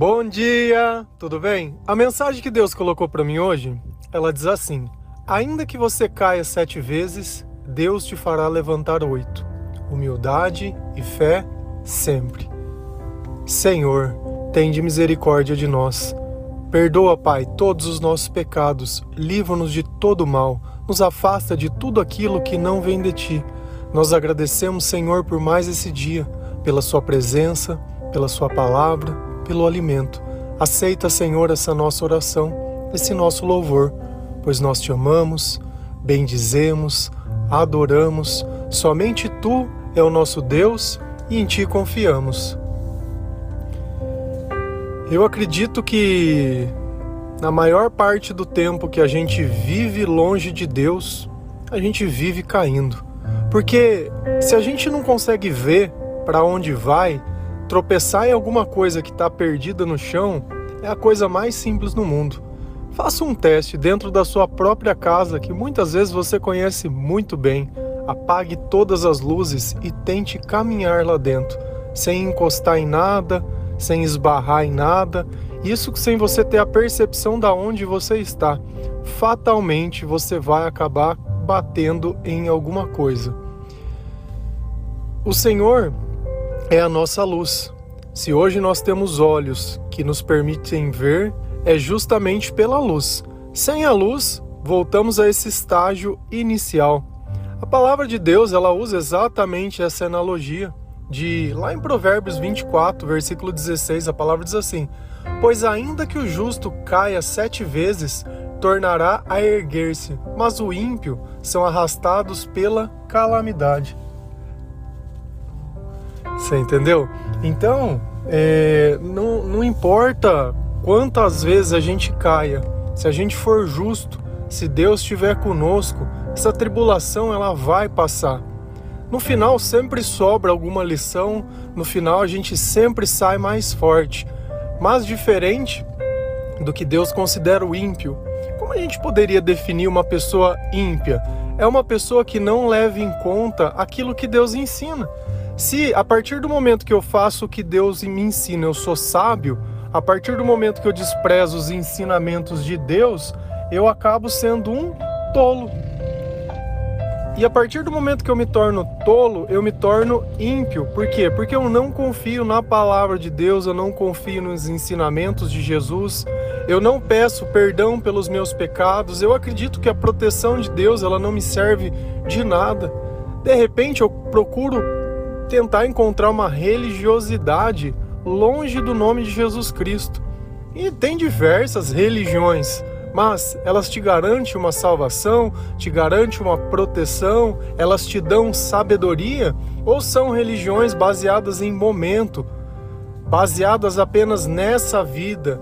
Bom dia, tudo bem? A mensagem que Deus colocou para mim hoje, ela diz assim: Ainda que você caia sete vezes, Deus te fará levantar oito. Humildade e fé sempre. Senhor, tende misericórdia de nós. Perdoa, Pai, todos os nossos pecados, livra-nos de todo mal, nos afasta de tudo aquilo que não vem de ti. Nós agradecemos, Senhor, por mais esse dia, pela Sua presença, pela Sua palavra, pelo alimento. Aceita, Senhor, essa nossa oração, esse nosso louvor, pois nós te amamos, bendizemos, adoramos. Somente Tu é o nosso Deus e em Ti confiamos. Eu acredito que na maior parte do tempo que a gente vive longe de Deus, a gente vive caindo. Porque se a gente não consegue ver para onde vai, tropeçar em alguma coisa que está perdida no chão é a coisa mais simples do mundo. Faça um teste dentro da sua própria casa que muitas vezes você conhece muito bem. Apague todas as luzes e tente caminhar lá dentro, sem encostar em nada, sem esbarrar em nada, isso sem você ter a percepção da onde você está. Fatalmente você vai acabar batendo em alguma coisa. O Senhor é a nossa luz. Se hoje nós temos olhos que nos permitem ver, é justamente pela luz. Sem a luz, voltamos a esse estágio inicial. A palavra de Deus, ela usa exatamente essa analogia de lá em Provérbios 24, versículo 16, a palavra diz assim: Pois ainda que o justo caia sete vezes, tornará a erguer-se, mas o ímpio são arrastados pela calamidade. Você entendeu? Então, é, não, não importa quantas vezes a gente caia, se a gente for justo, se Deus estiver conosco, essa tribulação ela vai passar. No final sempre sobra alguma lição, no final a gente sempre sai mais forte. Mas diferente do que Deus considera o ímpio, como a gente poderia definir uma pessoa ímpia? É uma pessoa que não leva em conta aquilo que Deus ensina. Se a partir do momento que eu faço o que Deus me ensina, eu sou sábio, a partir do momento que eu desprezo os ensinamentos de Deus, eu acabo sendo um tolo. E a partir do momento que eu me torno tolo, eu me torno ímpio. Por quê? Porque eu não confio na palavra de Deus, eu não confio nos ensinamentos de Jesus, eu não peço perdão pelos meus pecados, eu acredito que a proteção de Deus ela não me serve de nada. De repente eu procuro tentar encontrar uma religiosidade longe do nome de Jesus Cristo. E tem diversas religiões mas elas te garantem uma salvação, te garantem uma proteção, elas te dão sabedoria ou são religiões baseadas em momento, baseadas apenas nessa vida,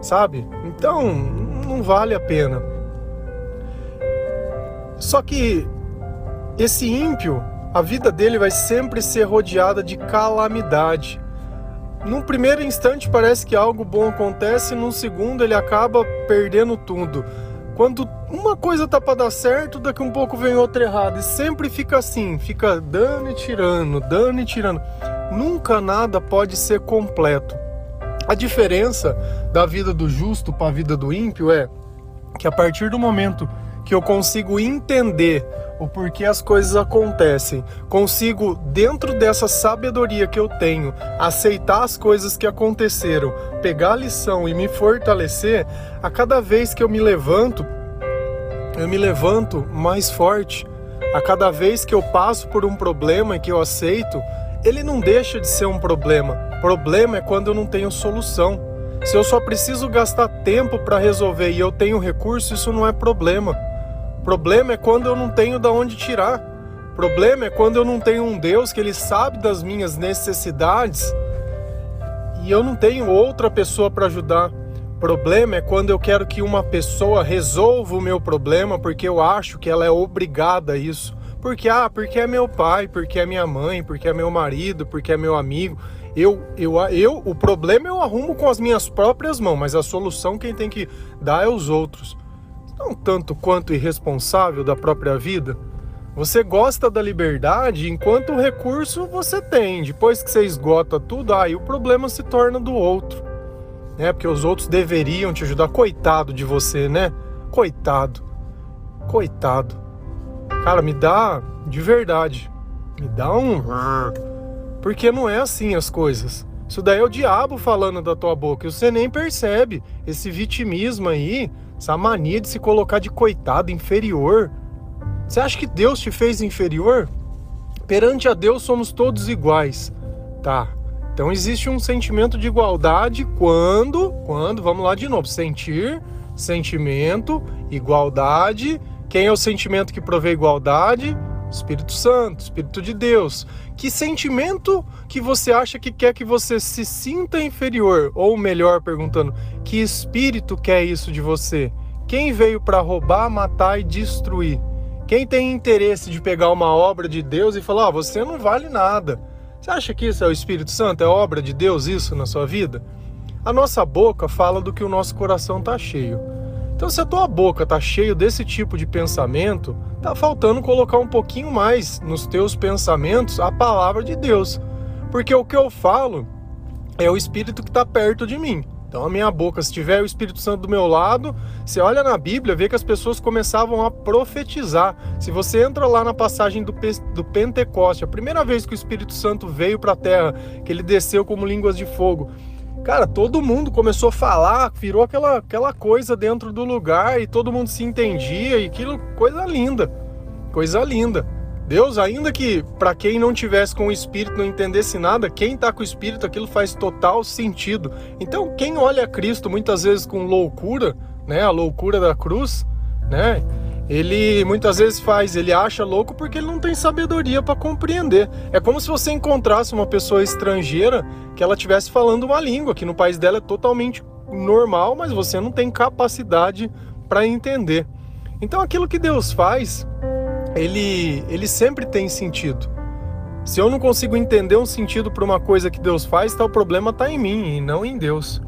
sabe? Então, não vale a pena. Só que esse ímpio, a vida dele vai sempre ser rodeada de calamidade num primeiro instante parece que algo bom acontece, num segundo ele acaba perdendo tudo. Quando uma coisa tá para dar certo, daqui um pouco vem outra errada. E sempre fica assim, fica dando e tirando, dando e tirando. Nunca nada pode ser completo. A diferença da vida do justo para a vida do ímpio é que a partir do momento que eu consigo entender o porquê as coisas acontecem, consigo, dentro dessa sabedoria que eu tenho, aceitar as coisas que aconteceram, pegar a lição e me fortalecer, a cada vez que eu me levanto, eu me levanto mais forte. A cada vez que eu passo por um problema e que eu aceito, ele não deixa de ser um problema. Problema é quando eu não tenho solução. Se eu só preciso gastar tempo para resolver e eu tenho recurso, isso não é problema. Problema é quando eu não tenho da onde tirar. Problema é quando eu não tenho um Deus que ele sabe das minhas necessidades e eu não tenho outra pessoa para ajudar. Problema é quando eu quero que uma pessoa resolva o meu problema porque eu acho que ela é obrigada a isso. Porque ah, porque é meu pai, porque é minha mãe, porque é meu marido, porque é meu amigo. Eu, eu, eu, o problema eu arrumo com as minhas próprias mãos, mas a solução quem tem que dar é os outros não tanto quanto irresponsável da própria vida? Você gosta da liberdade enquanto o recurso você tem. Depois que você esgota tudo, aí o problema se torna do outro. né? Porque os outros deveriam te ajudar. Coitado de você, né? Coitado. Coitado. Cara, me dá de verdade. Me dá um. Porque não é assim as coisas. Isso daí é o diabo falando da tua boca e você nem percebe. Esse vitimismo aí, essa mania de se colocar de coitado, inferior. Você acha que Deus te fez inferior? Perante a Deus somos todos iguais. Tá. Então existe um sentimento de igualdade quando, quando, vamos lá de novo, sentir, sentimento, igualdade. Quem é o sentimento que provê igualdade? Espírito Santo, Espírito de Deus. Que sentimento que você acha que quer que você se sinta inferior? Ou melhor, perguntando, que espírito quer isso de você? Quem veio para roubar, matar e destruir? Quem tem interesse de pegar uma obra de Deus e falar: ah, você não vale nada. Você acha que isso é o Espírito Santo? É obra de Deus isso na sua vida? A nossa boca fala do que o nosso coração está cheio. Então, se a tua boca está cheio desse tipo de pensamento, tá faltando colocar um pouquinho mais nos teus pensamentos a palavra de Deus. Porque o que eu falo é o Espírito que está perto de mim. Então a minha boca, se tiver o Espírito Santo do meu lado, você olha na Bíblia, vê que as pessoas começavam a profetizar. Se você entra lá na passagem do, do Pentecoste, a primeira vez que o Espírito Santo veio para a terra, que ele desceu como línguas de fogo, cara, todo mundo começou a falar, virou aquela, aquela coisa dentro do lugar e todo mundo se entendia e aquilo, coisa linda, coisa linda. Deus, ainda que para quem não tivesse com o Espírito não entendesse nada, quem está com o Espírito, aquilo faz total sentido. Então, quem olha Cristo muitas vezes com loucura, né, a loucura da cruz, né, ele muitas vezes faz, ele acha louco porque ele não tem sabedoria para compreender. É como se você encontrasse uma pessoa estrangeira que ela estivesse falando uma língua que no país dela é totalmente normal, mas você não tem capacidade para entender. Então, aquilo que Deus faz ele, ele sempre tem sentido. Se eu não consigo entender um sentido para uma coisa que Deus faz, tá, o problema está em mim e não em Deus.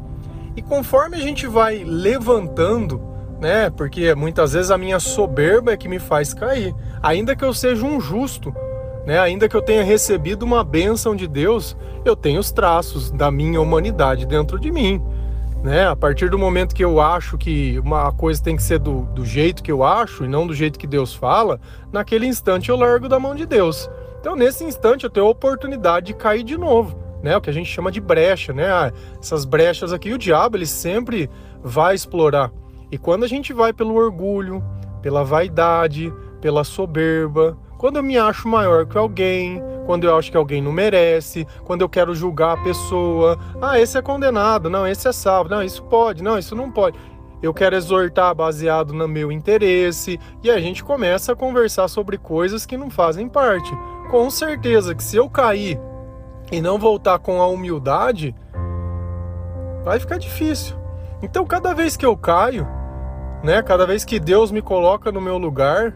E conforme a gente vai levantando, né? Porque muitas vezes a minha soberba é que me faz cair. Ainda que eu seja um justo, né? Ainda que eu tenha recebido uma bênção de Deus, eu tenho os traços da minha humanidade dentro de mim né? A partir do momento que eu acho que uma coisa tem que ser do, do jeito que eu acho e não do jeito que Deus fala, naquele instante eu largo da mão de Deus. Então, nesse instante, eu tenho a oportunidade de cair de novo, né? O que a gente chama de brecha, né? Ah, essas brechas aqui, o diabo, ele sempre vai explorar. E quando a gente vai pelo orgulho, pela vaidade, pela soberba, quando eu me acho maior que alguém, quando eu acho que alguém não merece, quando eu quero julgar a pessoa. Ah, esse é condenado, não, esse é salvo, não, isso pode, não, isso não pode. Eu quero exortar baseado no meu interesse e a gente começa a conversar sobre coisas que não fazem parte. Com certeza que se eu cair e não voltar com a humildade, vai ficar difícil. Então, cada vez que eu caio, né, cada vez que Deus me coloca no meu lugar,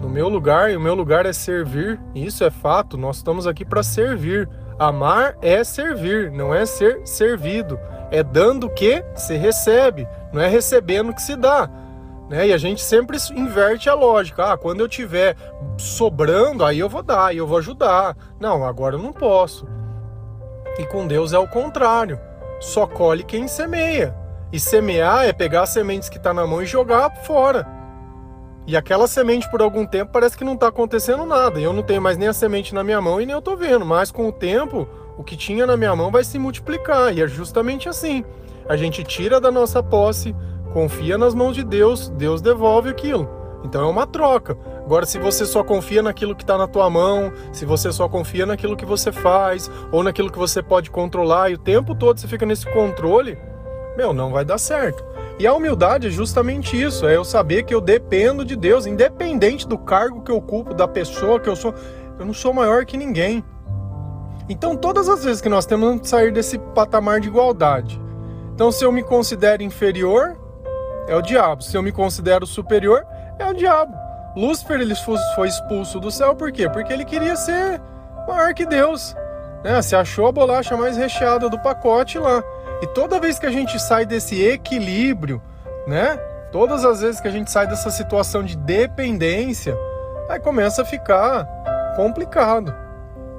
no meu lugar, e o meu lugar é servir, isso é fato, nós estamos aqui para servir. Amar é servir, não é ser servido. É dando que se recebe, não é recebendo que se dá. Né? E a gente sempre inverte a lógica. Ah, quando eu tiver sobrando, aí eu vou dar, aí eu vou ajudar. Não, agora eu não posso. E com Deus é o contrário. Só colhe quem semeia. E semear é pegar as sementes que está na mão e jogar fora. E aquela semente por algum tempo parece que não está acontecendo nada. Eu não tenho mais nem a semente na minha mão e nem eu estou vendo. Mas com o tempo, o que tinha na minha mão vai se multiplicar. E é justamente assim. A gente tira da nossa posse, confia nas mãos de Deus, Deus devolve aquilo. Então é uma troca. Agora, se você só confia naquilo que está na tua mão, se você só confia naquilo que você faz, ou naquilo que você pode controlar, e o tempo todo você fica nesse controle, meu, não vai dar certo. E a humildade é justamente isso, é eu saber que eu dependo de Deus, independente do cargo que eu ocupo, da pessoa que eu sou, eu não sou maior que ninguém. Então, todas as vezes que nós temos que sair desse patamar de igualdade. Então, se eu me considero inferior, é o diabo. Se eu me considero superior, é o diabo. Lúcifer ele foi expulso do céu por quê? Porque ele queria ser maior que Deus. Né? Se achou a bolacha mais recheada do pacote lá. E toda vez que a gente sai desse equilíbrio, né? Todas as vezes que a gente sai dessa situação de dependência, aí começa a ficar complicado.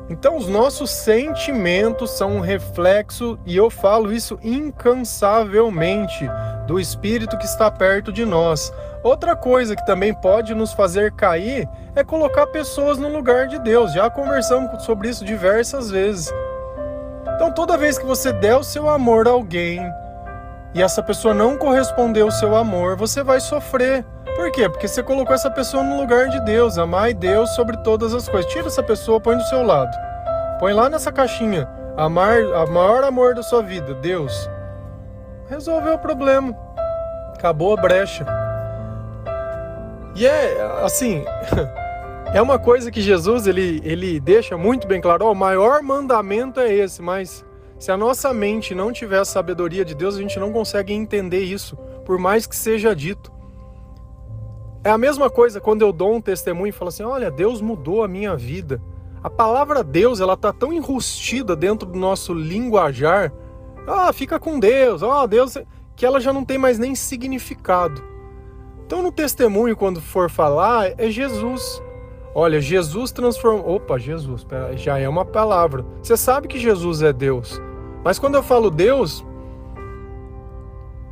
Então, os nossos sentimentos são um reflexo, e eu falo isso incansavelmente, do Espírito que está perto de nós. Outra coisa que também pode nos fazer cair é colocar pessoas no lugar de Deus. Já conversamos sobre isso diversas vezes. Então, toda vez que você der o seu amor a alguém e essa pessoa não correspondeu ao seu amor, você vai sofrer. Por quê? Porque você colocou essa pessoa no lugar de Deus. Amar Deus sobre todas as coisas. Tira essa pessoa, põe do seu lado. Põe lá nessa caixinha. Amar, o maior amor da sua vida, Deus. Resolveu o problema. Acabou a brecha. E é assim, é uma coisa que Jesus ele, ele deixa muito bem claro. Oh, o maior mandamento é esse, mas se a nossa mente não tiver a sabedoria de Deus, a gente não consegue entender isso, por mais que seja dito. É a mesma coisa quando eu dou um testemunho e falo assim: olha, Deus mudou a minha vida. A palavra Deus, ela tá tão enrustida dentro do nosso linguajar. Ah, fica com Deus, oh, Deus, que ela já não tem mais nem significado. Então, no testemunho, quando for falar, é Jesus. Olha, Jesus transformou. Opa, Jesus, já é uma palavra. Você sabe que Jesus é Deus. Mas quando eu falo Deus,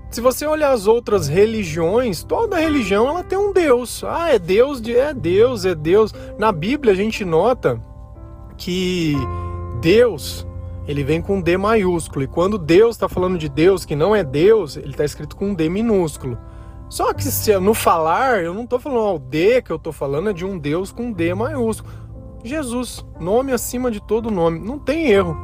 se você olhar as outras religiões, toda religião ela tem um Deus. Ah, é Deus, é Deus, é Deus. Na Bíblia a gente nota que Deus ele vem com D maiúsculo. E quando Deus está falando de Deus que não é Deus, ele está escrito com D minúsculo. Só que se no falar, eu não estou falando ao D que eu estou falando, é de um Deus com D maiúsculo. Jesus, nome acima de todo nome, não tem erro.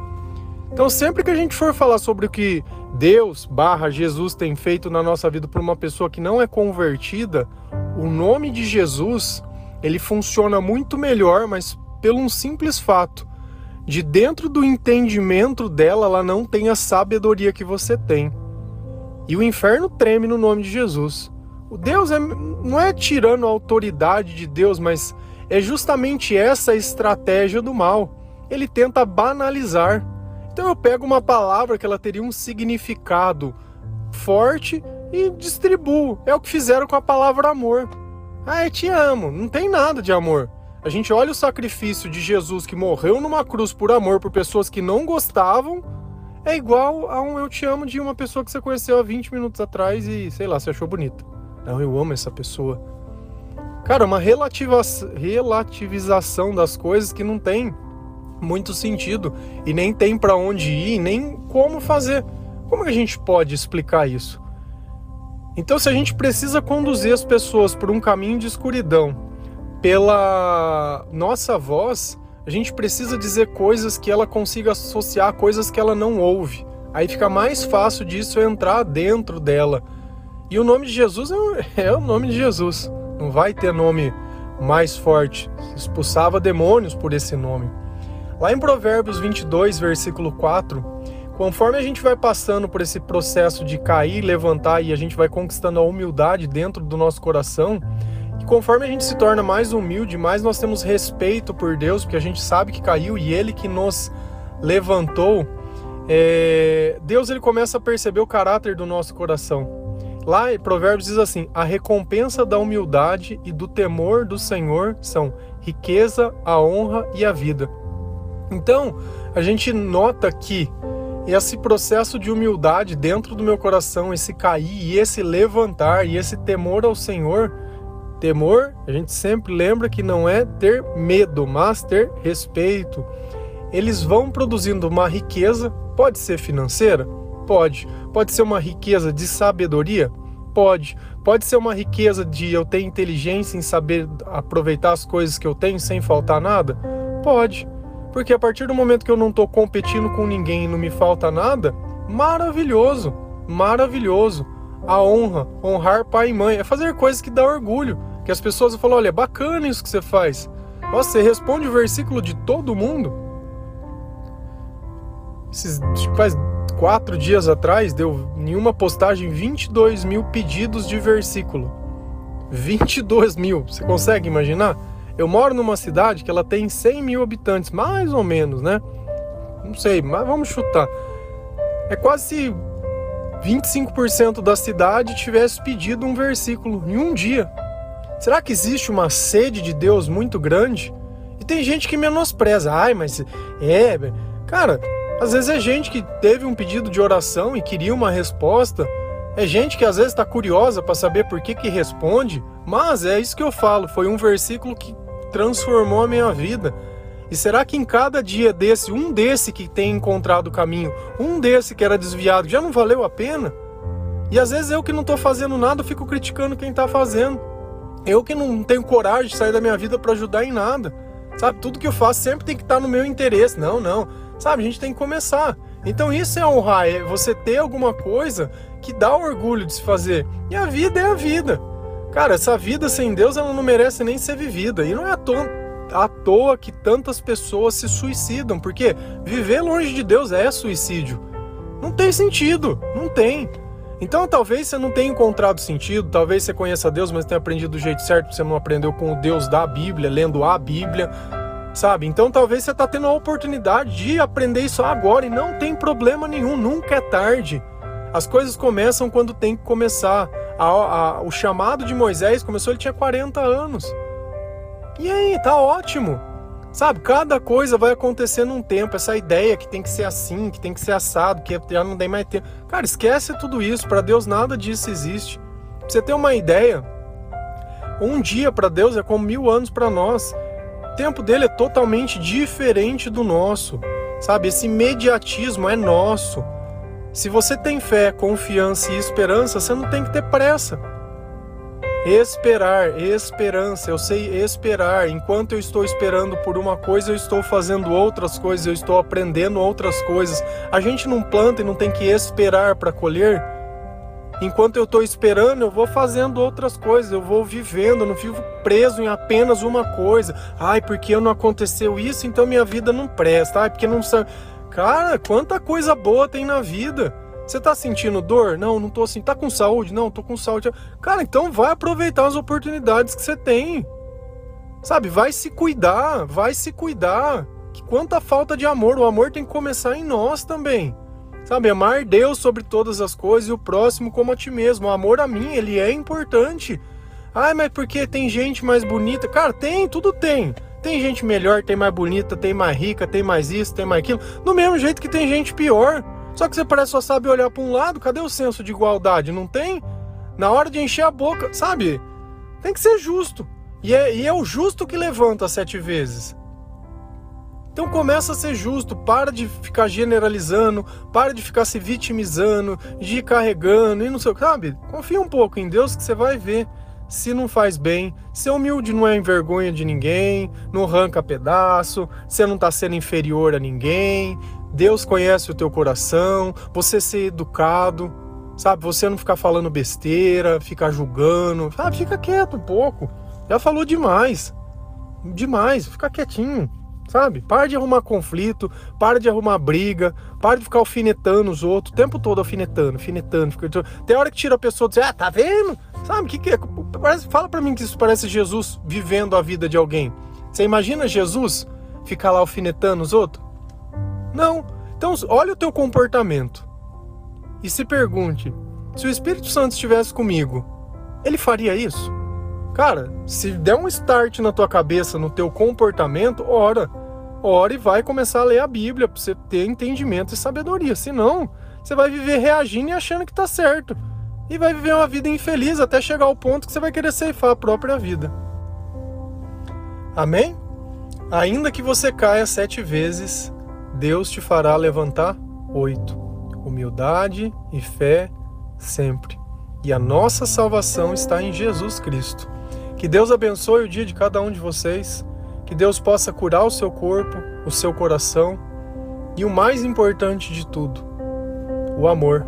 Então sempre que a gente for falar sobre o que Deus barra Jesus tem feito na nossa vida por uma pessoa que não é convertida, o nome de Jesus ele funciona muito melhor, mas pelo um simples fato de dentro do entendimento dela, ela não tem a sabedoria que você tem. E o inferno treme no nome de Jesus. O Deus é, não é tirando a autoridade de Deus, mas é justamente essa estratégia do mal. Ele tenta banalizar. Então eu pego uma palavra que ela teria um significado forte e distribuo. É o que fizeram com a palavra amor. Ah, eu te amo. Não tem nada de amor. A gente olha o sacrifício de Jesus que morreu numa cruz por amor por pessoas que não gostavam é igual a um eu te amo de uma pessoa que você conheceu há 20 minutos atrás e, sei lá, você achou bonita. Não, eu amo essa pessoa. Cara, uma relativa, relativização das coisas que não tem muito sentido e nem tem para onde ir, nem como fazer. Como a gente pode explicar isso? Então, se a gente precisa conduzir as pessoas por um caminho de escuridão, pela nossa voz, a gente precisa dizer coisas que ela consiga associar coisas que ela não ouve. Aí fica mais fácil disso entrar dentro dela. E o nome de Jesus é, é o nome de Jesus. Não vai ter nome mais forte. Expulsava demônios por esse nome. Lá em Provérbios 22, versículo 4, conforme a gente vai passando por esse processo de cair, levantar e a gente vai conquistando a humildade dentro do nosso coração, conforme a gente se torna mais humilde, mais nós temos respeito por Deus, porque a gente sabe que caiu e Ele que nos levantou, é... Deus ele começa a perceber o caráter do nosso coração. Lá Provérbios diz assim: a recompensa da humildade e do temor do Senhor são riqueza, a honra e a vida. Então, a gente nota que esse processo de humildade dentro do meu coração, esse cair e esse levantar e esse temor ao Senhor, Temor, a gente sempre lembra que não é ter medo, mas ter respeito. Eles vão produzindo uma riqueza, pode ser financeira? Pode. Pode ser uma riqueza de sabedoria? Pode. Pode ser uma riqueza de eu ter inteligência em saber aproveitar as coisas que eu tenho sem faltar nada? Pode. Porque a partir do momento que eu não estou competindo com ninguém e não me falta nada, maravilhoso, maravilhoso a honra, honrar pai e mãe, é fazer coisas que dá orgulho, que as pessoas falam, olha, bacana isso que você faz. Nossa, você responde o versículo de todo mundo. Esses, faz quatro dias atrás, deu em uma postagem 22 mil pedidos de versículo. 22 mil, você consegue imaginar? Eu moro numa cidade que ela tem 100 mil habitantes, mais ou menos, né? Não sei, mas vamos chutar. É quase 25% da cidade tivesse pedido um versículo em um dia. Será que existe uma sede de Deus muito grande? E tem gente que menospreza. Ai, mas é. Cara, às vezes é gente que teve um pedido de oração e queria uma resposta. É gente que às vezes está curiosa para saber por que, que responde. Mas é isso que eu falo. Foi um versículo que transformou a minha vida. E será que em cada dia desse, um desse que tem encontrado o caminho, um desse que era desviado, já não valeu a pena? E às vezes eu que não estou fazendo nada, fico criticando quem está fazendo. Eu que não tenho coragem de sair da minha vida para ajudar em nada. Sabe, tudo que eu faço sempre tem que estar tá no meu interesse. Não, não. Sabe, a gente tem que começar. Então isso é honrar, é você ter alguma coisa que dá orgulho de se fazer. E a vida é a vida. Cara, essa vida sem Deus ela não merece nem ser vivida. E não é à toa, à toa que tantas pessoas se suicidam, porque viver longe de Deus é suicídio. Não tem sentido, não tem. Então talvez você não tenha encontrado sentido, talvez você conheça Deus, mas tenha aprendido do jeito certo, você não aprendeu com o Deus da Bíblia, lendo a Bíblia, sabe? Então talvez você está tendo a oportunidade de aprender isso agora e não tem problema nenhum, nunca é tarde. As coisas começam quando tem que começar. A, a, o chamado de Moisés começou, ele tinha 40 anos. E aí, tá ótimo. Sabe, cada coisa vai acontecer num tempo. Essa ideia que tem que ser assim, que tem que ser assado, que já não tem mais tempo. Cara, esquece tudo isso. Para Deus nada disso existe. Pra você ter uma ideia, um dia para Deus é como mil anos para nós. Tempo dele é totalmente diferente do nosso. Sabe, esse imediatismo é nosso. Se você tem fé, confiança e esperança, você não tem que ter pressa. Esperar, esperança, eu sei esperar. Enquanto eu estou esperando por uma coisa, eu estou fazendo outras coisas, eu estou aprendendo outras coisas. A gente não planta e não tem que esperar para colher. Enquanto eu estou esperando, eu vou fazendo outras coisas, eu vou vivendo, eu não fico preso em apenas uma coisa. Ai, porque não aconteceu isso, então minha vida não presta. Ai, porque não sabe. Cara, quanta coisa boa tem na vida. Você tá sentindo dor? Não, não tô assim. Tá com saúde? Não, tô com saúde. Cara, então vai aproveitar as oportunidades que você tem. Sabe, vai se cuidar, vai se cuidar. Que quanta falta de amor, o amor tem que começar em nós também. Sabe, amar Deus sobre todas as coisas e o próximo como a ti mesmo. O amor a mim, ele é importante. Ai, mas porque tem gente mais bonita? Cara, tem, tudo tem. Tem gente melhor, tem mais bonita, tem mais rica, tem mais isso, tem mais aquilo. Do mesmo jeito que tem gente pior. Só que você parece só sabe olhar para um lado, cadê o senso de igualdade? Não tem? Na hora de encher a boca, sabe? Tem que ser justo. E é, e é o justo que levanta sete vezes. Então começa a ser justo, para de ficar generalizando, para de ficar se vitimizando, de carregando e não sei o que, sabe? Confia um pouco em Deus que você vai ver se não faz bem. Ser humilde não é envergonha de ninguém, não arranca pedaço, você não está sendo inferior a ninguém, Deus conhece o teu coração, você ser educado, sabe? Você não ficar falando besteira, ficar julgando, sabe? Fica quieto um pouco. Já falou demais. Demais, fica quietinho, sabe? Para de arrumar conflito, para de arrumar briga, para de ficar alfinetando os outros, o tempo todo alfinetando, alfinetando. Fica... Tem hora que tira a pessoa e diz, ah, tá vendo? Sabe que, que é? Parece, fala para mim que isso parece Jesus vivendo a vida de alguém. Você imagina Jesus ficar lá alfinetando os outros? Não. Então, olha o teu comportamento e se pergunte: se o Espírito Santo estivesse comigo, ele faria isso? Cara, se der um start na tua cabeça, no teu comportamento, ora. Ora e vai começar a ler a Bíblia para você ter entendimento e sabedoria. Senão, você vai viver reagindo e achando que tá certo. E vai viver uma vida infeliz até chegar ao ponto que você vai querer ceifar a própria vida. Amém? Ainda que você caia sete vezes, Deus te fará levantar oito. Humildade e fé sempre. E a nossa salvação está em Jesus Cristo. Que Deus abençoe o dia de cada um de vocês. Que Deus possa curar o seu corpo, o seu coração. E o mais importante de tudo, o amor.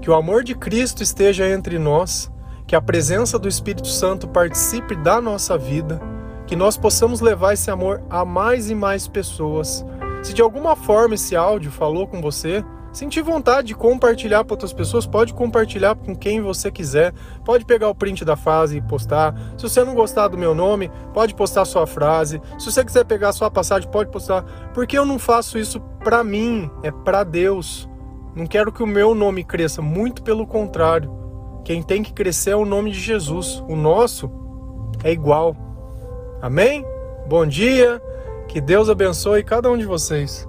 Que o amor de Cristo esteja entre nós. Que a presença do Espírito Santo participe da nossa vida. Que nós possamos levar esse amor a mais e mais pessoas se de alguma forma esse áudio falou com você, sentir vontade de compartilhar para outras pessoas, pode compartilhar com quem você quiser. Pode pegar o print da frase e postar. Se você não gostar do meu nome, pode postar sua frase. Se você quiser pegar sua passagem, pode postar. Porque eu não faço isso para mim, é para Deus. Não quero que o meu nome cresça, muito pelo contrário. Quem tem que crescer é o nome de Jesus. O nosso é igual. Amém? Bom dia, que Deus abençoe cada um de vocês.